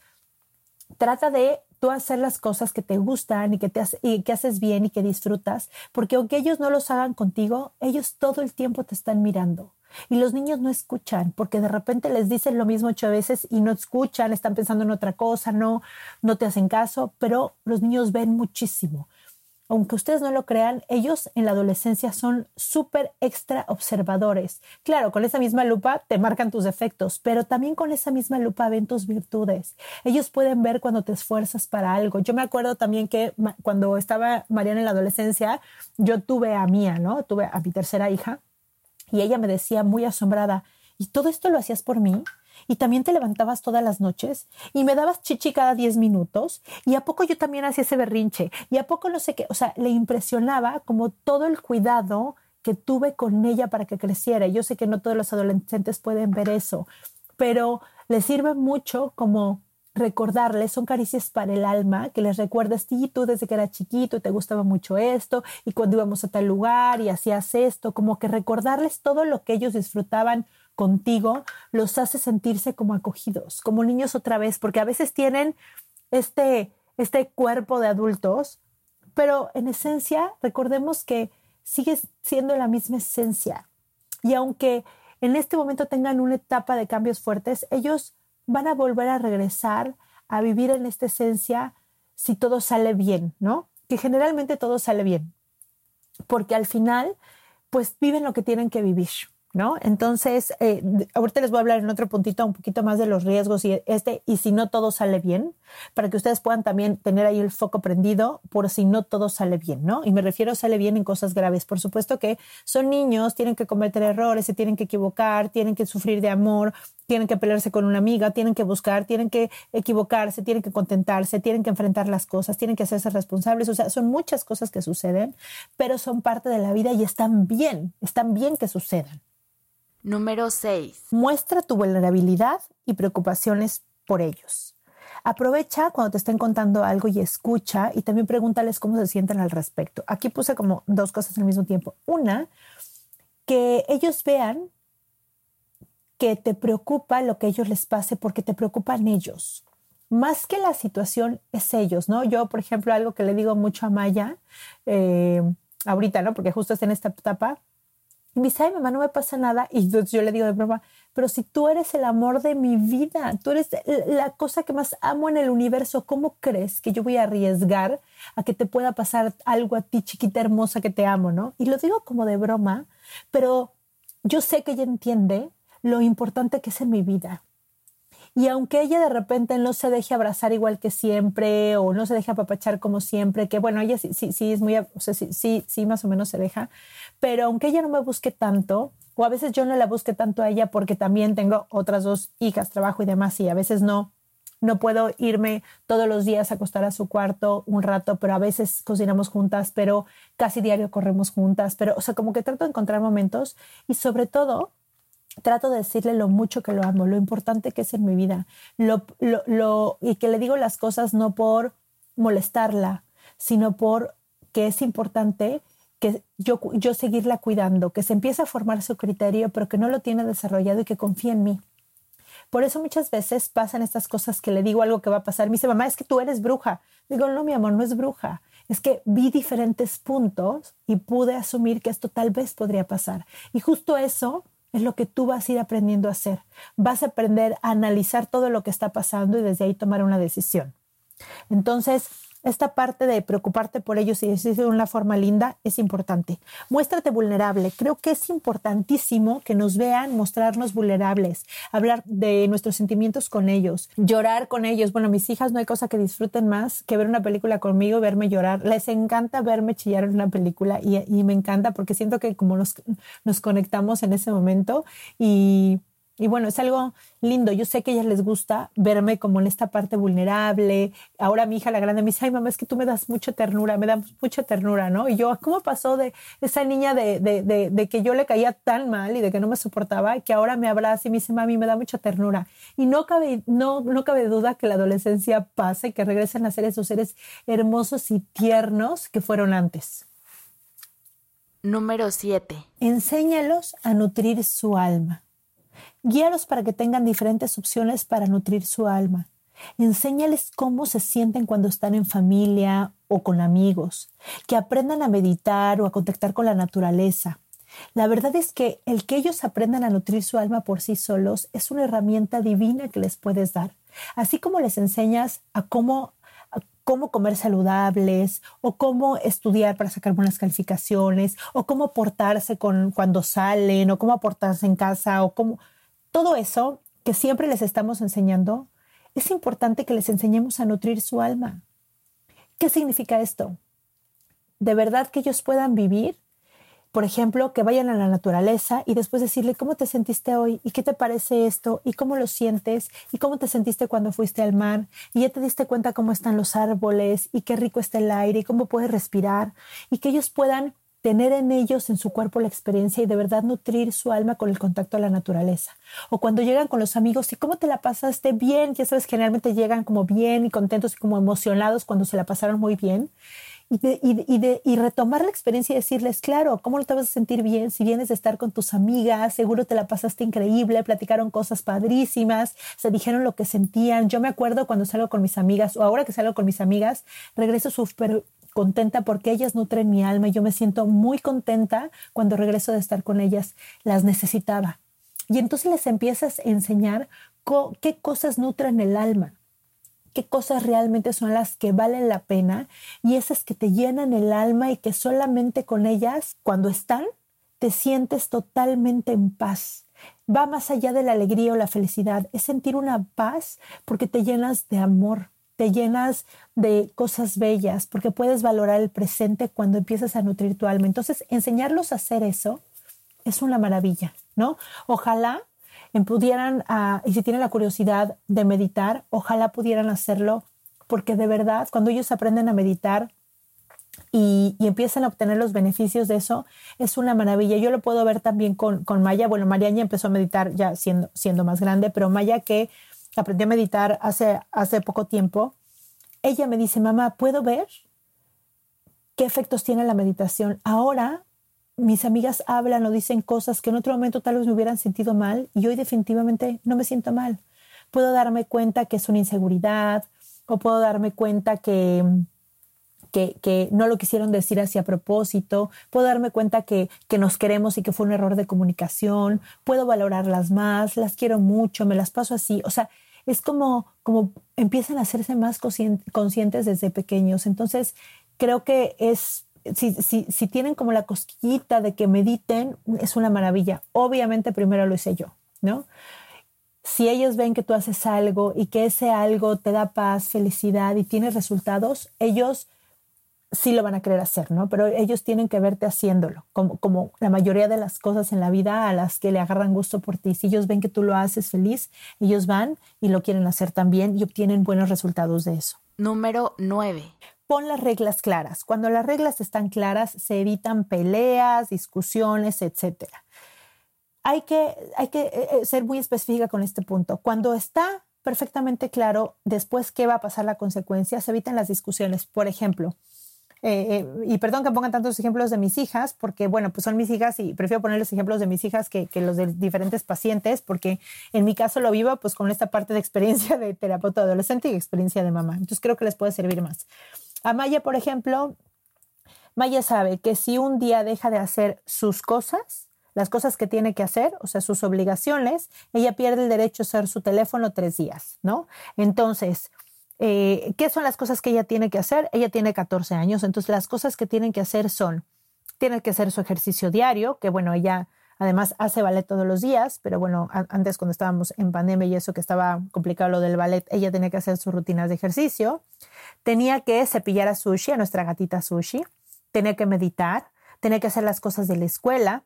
S2: trata de tú hacer las cosas que te gustan y que, te y que haces bien y que disfrutas, porque aunque ellos no los hagan contigo, ellos todo el tiempo te están mirando. Y los niños no escuchan porque de repente les dicen lo mismo ocho veces y no escuchan, están pensando en otra cosa, no, no te hacen caso, pero los niños ven muchísimo aunque ustedes no lo crean, ellos en la adolescencia son súper extra observadores. Claro, con esa misma lupa te marcan tus defectos, pero también con esa misma lupa ven tus virtudes. Ellos pueden ver cuando te esfuerzas para algo. Yo me acuerdo también que cuando estaba Mariana en la adolescencia, yo tuve a Mía, ¿no? Tuve a mi tercera hija y ella me decía muy asombrada, ¿y todo esto lo hacías por mí? Y también te levantabas todas las noches y me dabas chichi cada 10 minutos y a poco yo también hacía ese berrinche y a poco no sé qué, o sea, le impresionaba como todo el cuidado que tuve con ella para que creciera. Yo sé que no todos los adolescentes pueden ver eso, pero les sirve mucho como recordarles, son caricias para el alma, que les recuerdas, sí, tú desde que era chiquito te gustaba mucho esto, y cuando íbamos a tal lugar y hacías esto, como que recordarles todo lo que ellos disfrutaban contigo los hace sentirse como acogidos, como niños otra vez, porque a veces tienen este, este cuerpo de adultos, pero en esencia recordemos que sigue siendo la misma esencia. Y aunque en este momento tengan una etapa de cambios fuertes, ellos van a volver a regresar a vivir en esta esencia si todo sale bien, ¿no? Que generalmente todo sale bien, porque al final, pues viven lo que tienen que vivir. ¿No? Entonces, eh, ahorita les voy a hablar en otro puntito un poquito más de los riesgos y este, y si no todo sale bien, para que ustedes puedan también tener ahí el foco prendido por si no todo sale bien, ¿no? Y me refiero a sale bien en cosas graves. Por supuesto que son niños, tienen que cometer errores, se tienen que equivocar, tienen que sufrir de amor, tienen que pelearse con una amiga, tienen que buscar, tienen que equivocarse, tienen que contentarse, tienen que enfrentar las cosas, tienen que hacerse responsables. O sea, son muchas cosas que suceden, pero son parte de la vida y están bien, están bien que sucedan.
S1: Número 6.
S2: Muestra tu vulnerabilidad y preocupaciones por ellos. Aprovecha cuando te estén contando algo y escucha y también pregúntales cómo se sienten al respecto. Aquí puse como dos cosas al mismo tiempo. Una, que ellos vean que te preocupa lo que a ellos les pase porque te preocupan ellos. Más que la situación es ellos, ¿no? Yo, por ejemplo, algo que le digo mucho a Maya, eh, ahorita, ¿no? Porque justo está en esta etapa, Y me dice, ay, mamá, no me pasa nada. Y yo le digo de broma, pero si tú eres el amor de mi vida, tú eres la cosa que más amo en el universo, ¿cómo crees que yo voy a arriesgar a que te pueda pasar algo a ti, chiquita hermosa que te amo, no? Y lo digo como de broma, pero yo sé que ella entiende lo importante que es en mi vida. Y aunque ella de repente no se deje abrazar igual que siempre o no se deje apapachar como siempre, que bueno, ella sí, sí, sí es muy, o sea, sí, sí, sí, más o menos se deja, pero aunque ella no me busque tanto, o a veces yo no la busque tanto a ella porque también tengo otras dos hijas, trabajo y demás, y a veces no, no puedo irme todos los días a acostar a su cuarto un rato, pero a veces cocinamos juntas, pero casi diario corremos juntas, pero, o sea, como que trato de encontrar momentos y sobre todo trato de decirle lo mucho que lo amo, lo importante que es en mi vida, lo, lo, y que le digo las cosas no por molestarla, sino por que es importante que yo, yo seguirla cuidando, que se empiece a formar su criterio, pero que no lo tiene desarrollado y que confíe en mí. Por eso muchas veces pasan estas cosas que le digo algo que va a pasar. Me dice, mamá, es que tú eres bruja. Digo, no, mi amor, no es bruja. Es que vi diferentes puntos y pude asumir que esto tal vez podría pasar. Y justo eso es lo que tú vas a ir aprendiendo a hacer. Vas a aprender a analizar todo lo que está pasando y desde ahí tomar una decisión. Entonces, esta parte de preocuparte por ellos y decirlo de una forma linda es importante. Muéstrate vulnerable. Creo que es importantísimo que nos vean mostrarnos vulnerables, hablar de nuestros sentimientos con ellos, llorar con ellos. Bueno, mis hijas no hay cosa que disfruten más que ver una película conmigo, verme llorar. Les encanta verme chillar en una película y, y me encanta porque siento que como nos, nos conectamos en ese momento y y bueno, es algo lindo. Yo sé que a ellas les gusta verme como en esta parte vulnerable. Ahora mi hija, la grande, me dice, ay mamá, es que tú me das mucha ternura, me das mucha ternura, ¿no? Y yo, ¿cómo pasó de esa niña de, de, de, de que yo le caía tan mal y de que no me soportaba, que ahora me abraza y me dice, mami, me da mucha ternura? Y no cabe, no, no cabe duda que la adolescencia pase y que regresen a ser esos seres hermosos y tiernos que fueron antes.
S1: Número 7.
S2: Enséñalos a nutrir su alma. Guíalos para que tengan diferentes opciones para nutrir su alma. Enséñales cómo se sienten cuando están en familia o con amigos, que aprendan a meditar o a contactar con la naturaleza. La verdad es que el que ellos aprendan a nutrir su alma por sí solos es una herramienta divina que les puedes dar. Así como les enseñas a cómo cómo comer saludables o cómo estudiar para sacar buenas calificaciones o cómo portarse con cuando salen o cómo portarse en casa o cómo todo eso que siempre les estamos enseñando, es importante que les enseñemos a nutrir su alma. ¿Qué significa esto? De verdad que ellos puedan vivir, por ejemplo, que vayan a la naturaleza y después decirle cómo te sentiste hoy y qué te parece esto y cómo lo sientes y cómo te sentiste cuando fuiste al mar y ya te diste cuenta cómo están los árboles y qué rico está el aire y cómo puedes respirar y que ellos puedan tener en ellos, en su cuerpo, la experiencia y de verdad nutrir su alma con el contacto a la naturaleza. O cuando llegan con los amigos y cómo te la pasaste bien, ya sabes, generalmente llegan como bien y contentos y como emocionados cuando se la pasaron muy bien. Y, de, y, retomar la experiencia y decirles, claro, ¿cómo te vas a sentir bien si vienes de estar con tus amigas? Seguro te la pasaste increíble, platicaron cosas padrísimas, se dijeron lo que sentían. Yo me acuerdo cuando salgo con mis amigas, o ahora que salgo con mis amigas, regreso súper contenta porque ellas nutren mi alma y yo me siento muy contenta cuando regreso de estar con ellas. Las necesitaba. Y entonces les empiezas a enseñar qué cosas nutren el alma, qué cosas realmente son las que valen la pena y esas que te llenan el alma y que solamente con ellas, cuando están, te sientes totalmente en paz. Va más allá de la alegría o la felicidad, es sentir una paz porque te llenas de amor, te llenas de cosas bellas, porque puedes valorar el presente cuando empiezas a nutrir tu alma. Entonces, enseñarlos a hacer eso es una maravilla, ¿no? Ojalá pudieran, ah, y si tienen la curiosidad de meditar, ojalá pudieran hacerlo, porque de verdad, cuando ellos aprenden a meditar, y, empiezan a obtener los beneficios de eso, es una maravilla. Yo lo puedo ver también con, con Maya. Bueno, María ya empezó a meditar ya siendo, siendo más grande, pero Maya que aprendí a meditar hace, hace poco tiempo, ella me dice, mamá, ¿puedo ver qué efectos tiene la meditación? Ahora mis amigas hablan o dicen cosas que en otro momento tal vez me hubieran sentido mal y hoy definitivamente no me siento mal. Puedo darme cuenta que es una inseguridad o puedo darme cuenta que, que, que, no lo quisieron decir así a propósito, puedo darme cuenta que, que nos queremos y que fue un error de comunicación, puedo valorarlas más, las quiero mucho, me las paso así, o sea, es como, como empiezan a hacerse más conscientes desde pequeños. Entonces, creo que es, si, si, si tienen como la cosquillita de que mediten, es una maravilla. Obviamente primero lo hice yo, ¿no? Si ellos ven que tú haces algo y que ese algo te da paz, felicidad y tienes resultados, ellos sí lo van a querer hacer, ¿no? Pero ellos tienen que verte haciéndolo, como, como la mayoría de las cosas en la vida a las que le agarran gusto por ti. Si ellos ven que tú lo haces feliz, ellos van y lo quieren hacer también y obtienen buenos resultados de eso.
S1: Número 9.
S2: Pon las reglas claras. Cuando las reglas están claras, se evitan peleas, discusiones, etc. Hay que, hay que eh, eh, ser muy específica con este punto. Cuando está perfectamente claro después qué va a pasar la consecuencia, se evitan las discusiones. Por ejemplo, eh, eh, y perdón que pongan tantos ejemplos de mis hijas, porque bueno, pues son mis hijas y prefiero ponerles ejemplos de mis hijas que, que, los de diferentes pacientes, porque en mi caso lo vivo pues con esta parte de experiencia de terapeuta adolescente y experiencia de mamá. Entonces creo que les puede servir más. A Maya, por ejemplo, Maya sabe que si un día deja de hacer sus cosas, las cosas que tiene que hacer, o sea, sus obligaciones, ella pierde el derecho a usar su teléfono tres días, ¿no? Entonces, eh, ¿Qué son las cosas que ella tiene que hacer? Ella tiene 14 años, entonces las cosas que tienen que hacer son, tiene que hacer su ejercicio diario, que bueno, ella además hace ballet todos los días, pero bueno, antes cuando estábamos en pandemia y eso que estaba complicado lo del ballet, ella tenía que hacer sus rutinas de ejercicio, tenía que cepillar a Sushi, a nuestra gatita Sushi, tenía que meditar, tenía que hacer las cosas de la escuela,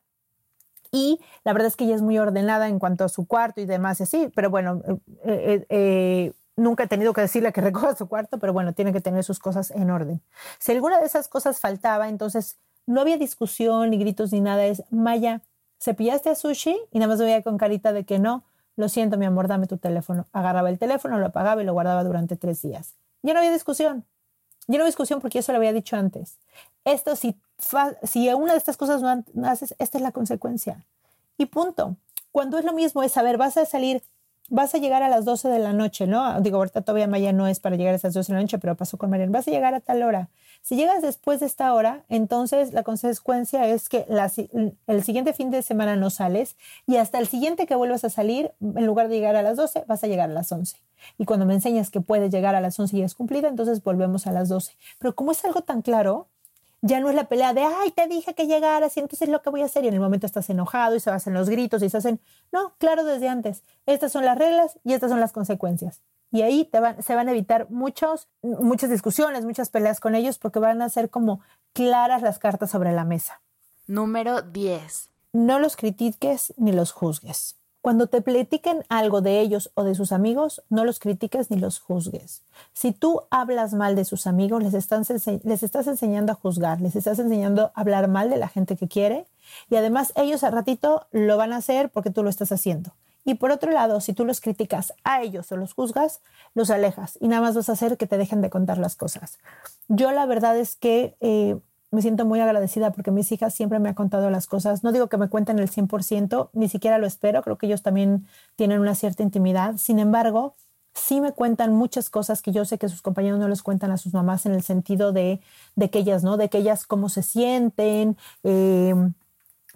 S2: y la verdad es que ella es muy ordenada en cuanto a su cuarto y demás y así, pero bueno, eh, eh, nunca he tenido que decirle que recoja su cuarto, pero bueno, tiene que tener sus cosas en orden. Si alguna de esas cosas faltaba, entonces no había discusión, ni gritos, ni nada. Es, Maya, ¿cepillaste a Sushi? Y nada más veía con carita de que no. Lo siento, mi amor, dame tu teléfono. Agarraba el teléfono, lo apagaba y lo guardaba durante tres días. Ya no había discusión. Ya no había discusión porque eso lo había dicho antes. Esto, si, si una de estas cosas no haces, esta es la consecuencia. Y punto. Cuando es lo mismo, es saber, vas a salir vas a llegar a las 12 de la noche, ¿no? Digo, ahorita todavía Maya no es para llegar a esas 12 de la noche, pero pasó con Mariana. Vas a llegar a tal hora. Si llegas después de esta hora, entonces la consecuencia es que el siguiente fin de semana no sales y hasta el siguiente que vuelvas a salir, en lugar de llegar a las 12, vas a llegar a las 11. Y cuando me enseñas que puedes llegar a las 11 y es cumplida, entonces volvemos a las 12. Pero como es algo tan claro, ya no es la pelea de, ay, te dije que llegaras y entonces lo que voy a hacer. Y en el momento estás enojado y se hacen los gritos y se hacen, no, claro, desde antes. Estas son las reglas y estas son las consecuencias. Y ahí te van, se van a evitar muchos, muchas discusiones, muchas peleas con ellos porque van a ser como claras las cartas sobre la mesa.
S1: Número 10.
S2: No los critiques ni los juzgues. Cuando te platiquen algo de ellos o de sus amigos, no los critiques ni los juzgues. Si tú hablas mal de sus amigos, les, les estás enseñando a juzgar, les estás enseñando a hablar mal de la gente que quiere y además ellos al ratito lo van a hacer porque tú lo estás haciendo. Y por otro lado, si tú los criticas a ellos o los juzgas, los alejas y nada más vas a hacer que te dejen de contar las cosas. Yo la verdad es que eh, me siento muy agradecida porque mis hijas siempre me han contado las cosas. No digo que me cuenten el 100%, ni siquiera lo espero, creo que ellos también tienen una cierta intimidad. Sin embargo, sí me cuentan muchas cosas que yo sé que sus compañeros no les cuentan a sus mamás en el sentido de, de que ellas, ¿no? De que ellas cómo se sienten. Em,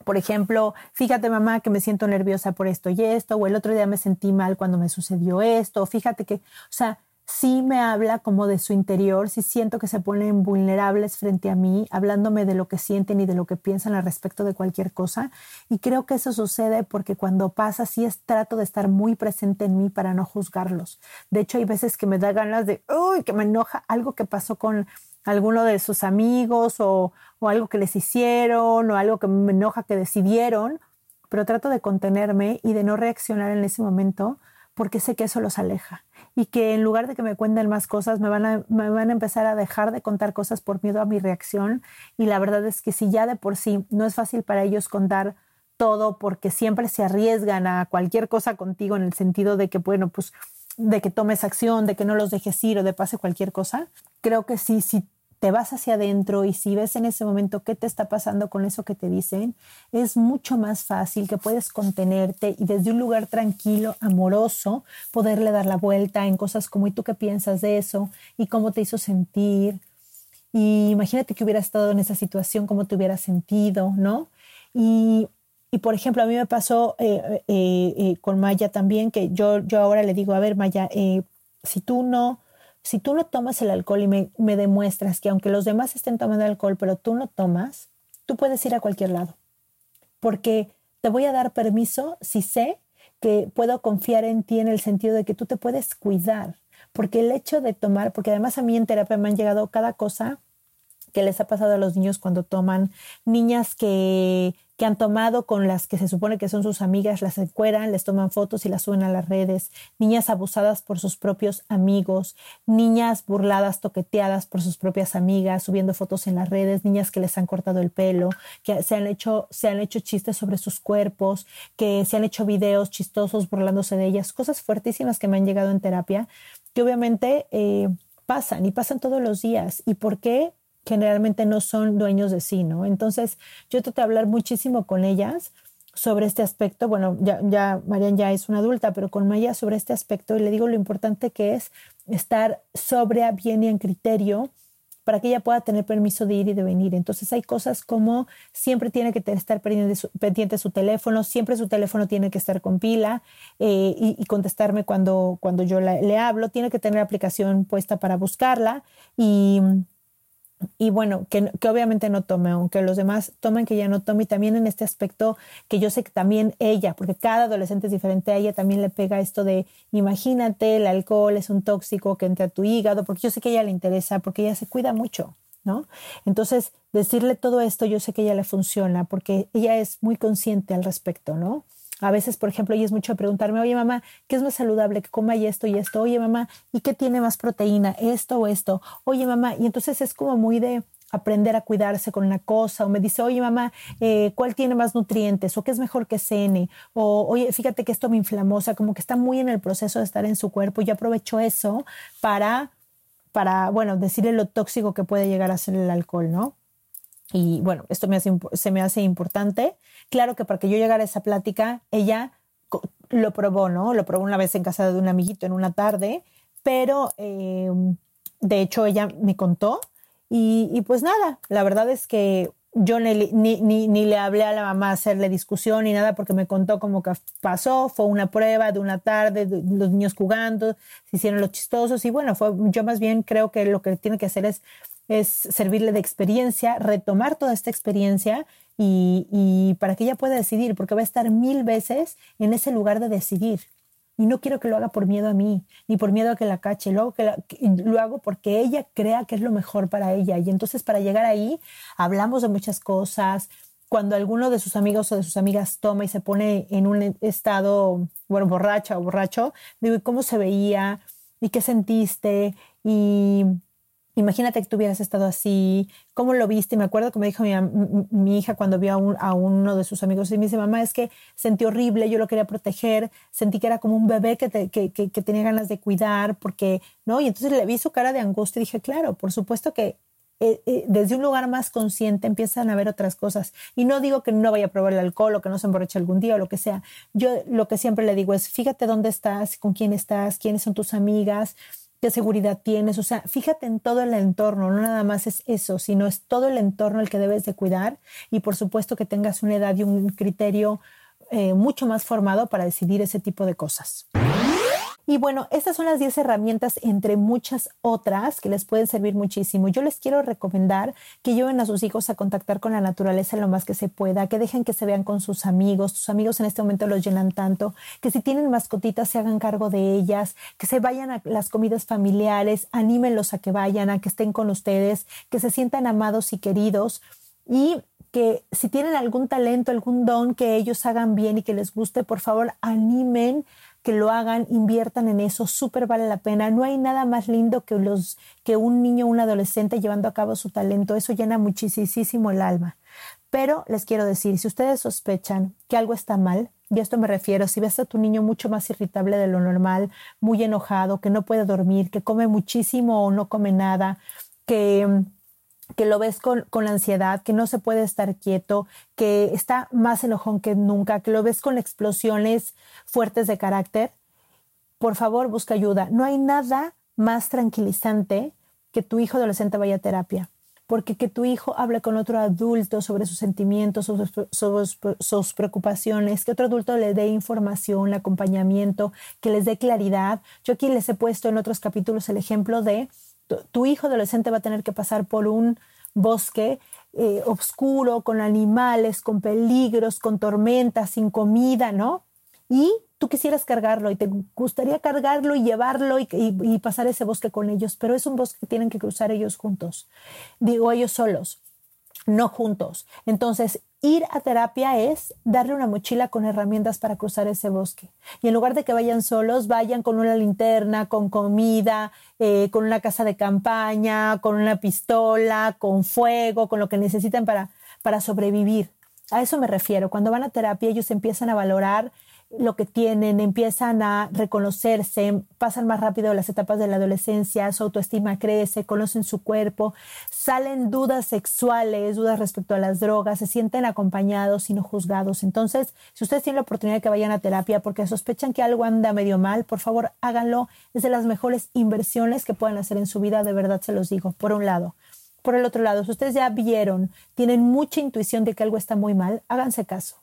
S2: por ejemplo, fíjate mamá que me siento nerviosa por esto y esto, o el otro día me sentí mal cuando me sucedió esto, fíjate que, o sea, sí me habla como de su interior, sí siento que se ponen vulnerables frente a mí, hablándome de lo que sienten y de lo que piensan al respecto de cualquier cosa. Y creo que eso sucede porque cuando pasa, sí es trato de estar muy presente en mí para no juzgarlos. De hecho, hay veces que me da ganas de, uy, que me enoja algo que pasó con alguno de sus amigos o, o algo que les hicieron o algo que me enoja que decidieron, pero trato de contenerme y de no reaccionar en ese momento porque sé que eso los aleja y que en lugar de que me cuenten más cosas, me van, a, me van a empezar a dejar de contar cosas por miedo a mi reacción. Y la verdad es que si ya de por sí no es fácil para ellos contar todo porque siempre se arriesgan a cualquier cosa contigo en el sentido de que, bueno, pues de que tomes acción, de que no los dejes ir o de pase cualquier cosa, creo que sí, si te vas hacia adentro y si ves en ese momento qué te está pasando con eso que te dicen, es mucho más fácil que puedes contenerte y desde un lugar tranquilo, amoroso, poderle dar la vuelta en cosas como ¿y tú qué piensas de eso? ¿Y cómo te hizo sentir? y imagínate que hubiera estado en esa situación, cómo te hubiera sentido, ¿no? Y, y por ejemplo, a mí me pasó eh, eh, eh, con Maya también, que yo, yo ahora le digo, a ver, Maya, si tú no, si tú no tomas el alcohol y me, me demuestras que aunque los demás estén tomando alcohol, pero tú no tomas, tú puedes ir a cualquier lado. Porque te voy a dar permiso si sé que puedo confiar en ti en el sentido de que tú te puedes cuidar. Porque el hecho de tomar, porque además a mí en terapia me han llegado cada cosa que les ha pasado a los niños cuando toman, niñas que que han tomado con las que se supone que son sus amigas, las encueran, les toman fotos y las suben a las redes, niñas abusadas por sus propios amigos, niñas burladas, toqueteadas por sus propias amigas, subiendo fotos en las redes, niñas que les han cortado el pelo, que se han hecho, se han hecho chistes sobre sus cuerpos, que se han hecho videos chistosos burlándose de ellas, cosas fuertísimas que me han llegado en terapia, que obviamente eh, pasan y pasan todos los días. ¿Y por qué? Generalmente no son dueños de sí, ¿no? Entonces, yo trato de hablar muchísimo con ellas sobre este aspecto. Bueno, ya, ya Marian ya es una adulta, pero con Maya sobre este aspecto y le digo lo importante que es estar sobria, bien y en criterio para que ella pueda tener permiso de ir y de venir. Entonces hay cosas como siempre tiene que estar pendiente su, teléfono, siempre su teléfono tiene que estar con pila eh, y, contestarme cuando, cuando yo le hablo, tiene que tener aplicación puesta para buscarla y y bueno, que, que, obviamente no tome, aunque los demás tomen, que ya no tome. Y también en este aspecto, que yo sé que también ella, porque cada adolescente es diferente, a ella también le pega esto de, imagínate, el alcohol es un tóxico que entra a tu hígado, porque yo sé que ella le interesa, porque ella se cuida mucho, ¿no? Entonces, decirle todo esto, yo sé que ella le funciona, porque ella es muy consciente al respecto, ¿no? A veces, por ejemplo, ella es mucho preguntarme, oye mamá, ¿qué es más saludable? Que coma esto y esto. Oye mamá, ¿y qué tiene más proteína? Esto o esto. Oye mamá, y entonces es como muy de aprender a cuidarse con una cosa, o me dice, oye mamá, eh, ¿cuál tiene más nutrientes? ¿O qué es mejor que cene? O oye, fíjate que esto me inflamó, o sea, como que está muy en el proceso de estar en su cuerpo y yo aprovecho eso para, para, bueno, decirle lo tóxico que puede llegar a ser el alcohol, ¿no? Y bueno, esto me hace, se me hace importante. Claro que para que yo llegara a esa plática, ella lo probó, ¿no? Lo probó una vez en casa de un amiguito en una tarde, pero em, de hecho ella me contó y, pues nada, la verdad es que yo ni, ni, ni, le hablé a la mamá hacerle discusión ni nada porque me contó cómo que pasó, fue una prueba de una tarde, los niños jugando, se hicieron los chistosos y bueno, fue, yo más bien creo que lo que tiene que hacer es es servirle de experiencia, retomar toda esta experiencia y, para que ella pueda decidir, porque va a estar mil veces en ese lugar de decidir. Y no quiero que lo haga por miedo a mí, ni por miedo a que la cache, lo hago, lo hago porque ella crea que es lo mejor para ella. Y entonces para llegar ahí hablamos de muchas cosas. Cuando alguno de sus amigos o de sus amigas toma y se pone en un estado, bueno, borracha o borracho, digo, ¿y cómo se veía? ¿Y qué sentiste? Y Imagínate que tú hubieras estado así, ¿cómo lo viste? Me acuerdo que me dijo mi, hija cuando vio a, uno de sus amigos y me dice, mamá, es que sentí horrible, yo lo quería proteger, sentí que era como un bebé que, que, tenía ganas de cuidar, porque, ¿no? Y entonces le vi su cara de angustia y dije, claro, por supuesto que eh, eh, desde un lugar más consciente empiezan a ver otras cosas. Y no digo que no vaya a probar el alcohol o que no se emborrache algún día o lo que sea. Yo lo que siempre le digo es, fíjate dónde estás, con quién estás, quiénes son tus amigas, qué seguridad tienes, o sea, fíjate en todo el entorno, no nada más es eso, sino es todo el entorno el que debes de cuidar y por supuesto que tengas una edad y un criterio eh, mucho más formado para decidir ese tipo de cosas. Y bueno, estas son las 10 herramientas entre muchas otras que les pueden servir muchísimo. Yo les quiero recomendar que lleven a sus hijos a contactar con la naturaleza lo más que se pueda, que dejen que se vean con sus amigos. Sus amigos en este momento los llenan tanto, que si tienen mascotitas se hagan cargo de ellas, que se vayan a las comidas familiares, anímenlos a que vayan, a que estén con ustedes, que se sientan amados y queridos y que si tienen algún talento, algún don que ellos hagan bien y que les guste, por favor, animen que lo hagan, inviertan en eso, súper vale la pena. No hay nada más lindo que, los, que un niño o un adolescente llevando a cabo su talento. Eso llena muchísimo el alma. Pero les quiero decir, si ustedes sospechan que algo está mal, y a esto me refiero, si ves a tu niño mucho más irritable de lo normal, muy enojado, que no puede dormir, que come muchísimo o no come nada, que que lo ves con, con, la ansiedad, que no se puede estar quieto, que está más enojón que nunca, que lo ves con explosiones fuertes de carácter, por favor busca ayuda. No hay nada más tranquilizante que tu hijo adolescente vaya a terapia. porque que tu hijo hable con otro adulto sobre sus sentimientos, sobre, sus preocupaciones, que otro adulto le dé información, acompañamiento, que les dé claridad. Yo aquí les he puesto en otros capítulos el ejemplo de tu, hijo adolescente va a tener que pasar por un bosque eh, oscuro, con animales, con peligros, con tormentas, sin comida, ¿no? Y tú quisieras cargarlo y te gustaría cargarlo y llevarlo y, pasar ese bosque con ellos, pero es un bosque que tienen que cruzar ellos juntos, digo ellos solos, no juntos. Entonces, ir a terapia es darle una mochila con herramientas para cruzar ese bosque. Y en lugar de que vayan solos, vayan con una linterna, con comida, eh, con una casa de campaña, con una pistola, con fuego, con lo que necesitan para, para sobrevivir. A eso me refiero. Cuando van a terapia, ellos empiezan a valorar lo que tienen, empiezan a reconocerse, pasan más rápido las etapas de la adolescencia, su autoestima crece, conocen su cuerpo, salen dudas sexuales, dudas respecto a las drogas, se sienten acompañados y no juzgados. Entonces, si ustedes tienen la oportunidad de que vayan a terapia porque sospechan que algo anda medio mal, por favor háganlo. Es de las mejores inversiones que puedan hacer en su vida, de verdad se los digo, por un lado. Por el otro lado, si ustedes ya vieron, tienen mucha intuición de que algo está muy mal, háganse caso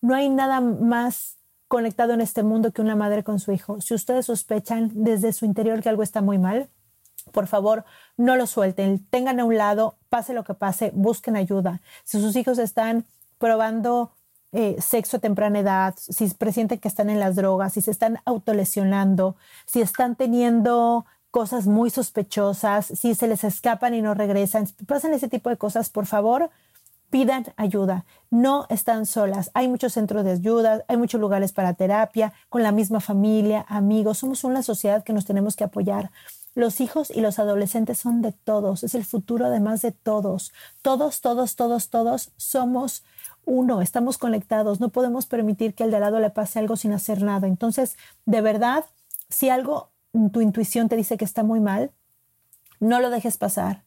S2: no hay nada más conectado en este mundo que una madre con su hijo. Si ustedes sospechan desde su interior que algo está muy mal, por favor, no lo suelten, tengan a un lado, pase lo que pase, busquen ayuda. Si sus hijos están probando eh, sexo a temprana edad, si presienten que están en las drogas, si se están autolesionando, si están teniendo cosas muy sospechosas, si se les escapan y no regresan, pasan ese tipo de cosas, por favor, pidan ayuda. No están solas. Hay muchos centros de ayuda, hay muchos lugares para terapia, con la misma familia, amigos. Somos una sociedad que nos tenemos que apoyar. Los hijos y los adolescentes son de todos, es el futuro además de todos. Todos, todos, todos, todos somos uno, estamos conectados, no podemos permitir que al de lado le pase algo sin hacer nada. Entonces, de verdad, si algo, tu intuición te dice que está muy mal, no lo dejes pasar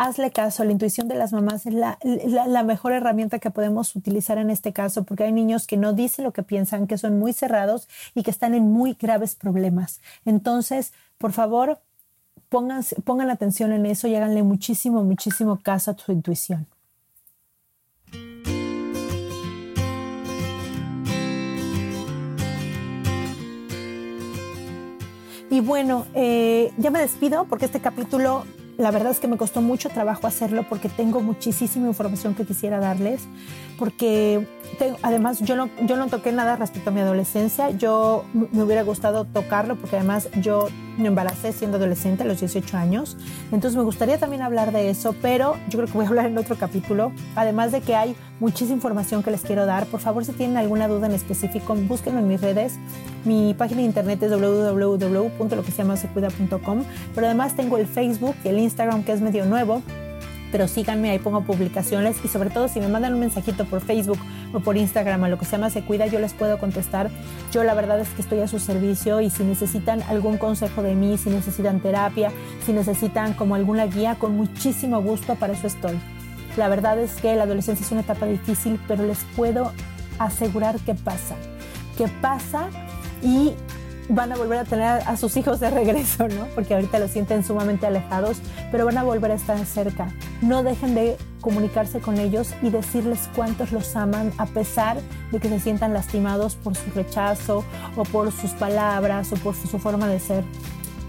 S2: hazle caso, la intuición de las mamás es la, mejor herramienta que podemos utilizar en este caso, porque hay niños que no dicen lo que piensan, que son muy cerrados y que están en muy graves problemas. Entonces, por favor, pongan, pongan atención en eso y háganle muchísimo, muchísimo caso a tu intuición. Y bueno, eh, ya me despido porque este capítulo la verdad es que me costó mucho trabajo hacerlo porque tengo muchísima información que quisiera darles, porque además yo no, yo no toqué nada respecto a mi adolescencia, yo me hubiera gustado tocarlo porque además yo me embaracé siendo adolescente a los 18 años, entonces me gustaría también hablar de eso, pero yo creo que voy a hablar en otro capítulo, además de que hay muchísima información que les quiero dar, por favor si tienen alguna duda en específico, búsquenlo en mis redes, mi página de internet es www.loqueseamasecuida.com, pero además tengo el Facebook y el Instagram que es medio nuevo, pero síganme, ahí pongo publicaciones y sobre todo si me mandan un mensajito por Facebook o por Instagram a lo que se llama Se Cuida, yo les puedo contestar. Yo la verdad es que estoy a su servicio y si necesitan algún consejo de mí, si necesitan terapia, si necesitan como alguna guía, con muchísimo gusto para eso estoy. La verdad es que la adolescencia es una etapa difícil, pero les puedo asegurar que pasa, que pasa y van a volver a tener a sus hijos de regreso, ¿no? Porque ahorita los sienten sumamente alejados, pero van a volver a estar cerca. No dejen de comunicarse con ellos y decirles cuántos los aman a pesar de que se sientan lastimados por su rechazo o por sus palabras o por su forma de ser.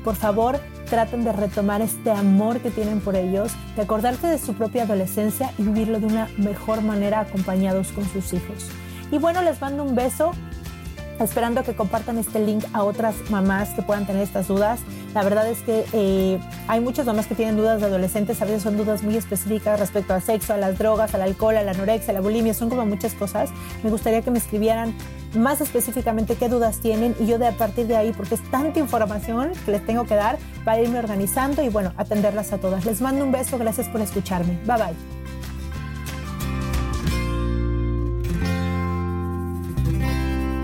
S2: Por favor, traten de retomar este amor que tienen por ellos, de acordarse de su propia adolescencia y vivirlo de una mejor manera acompañados con sus hijos. Y bueno, les mando un beso esperando que compartan este link a otras mamás que puedan tener estas dudas. La verdad es que eh, hay muchas mamás que tienen dudas de adolescentes, a veces son dudas muy específicas respecto al sexo, a las drogas, al alcohol, a la anorexia, a la bulimia, son como muchas cosas. Me gustaría que me escribieran más específicamente qué dudas tienen y yo de a partir de ahí, porque es tanta información que les tengo que dar para irme organizando y bueno, atenderlas a todas. Les mando un beso, gracias por escucharme. Bye bye.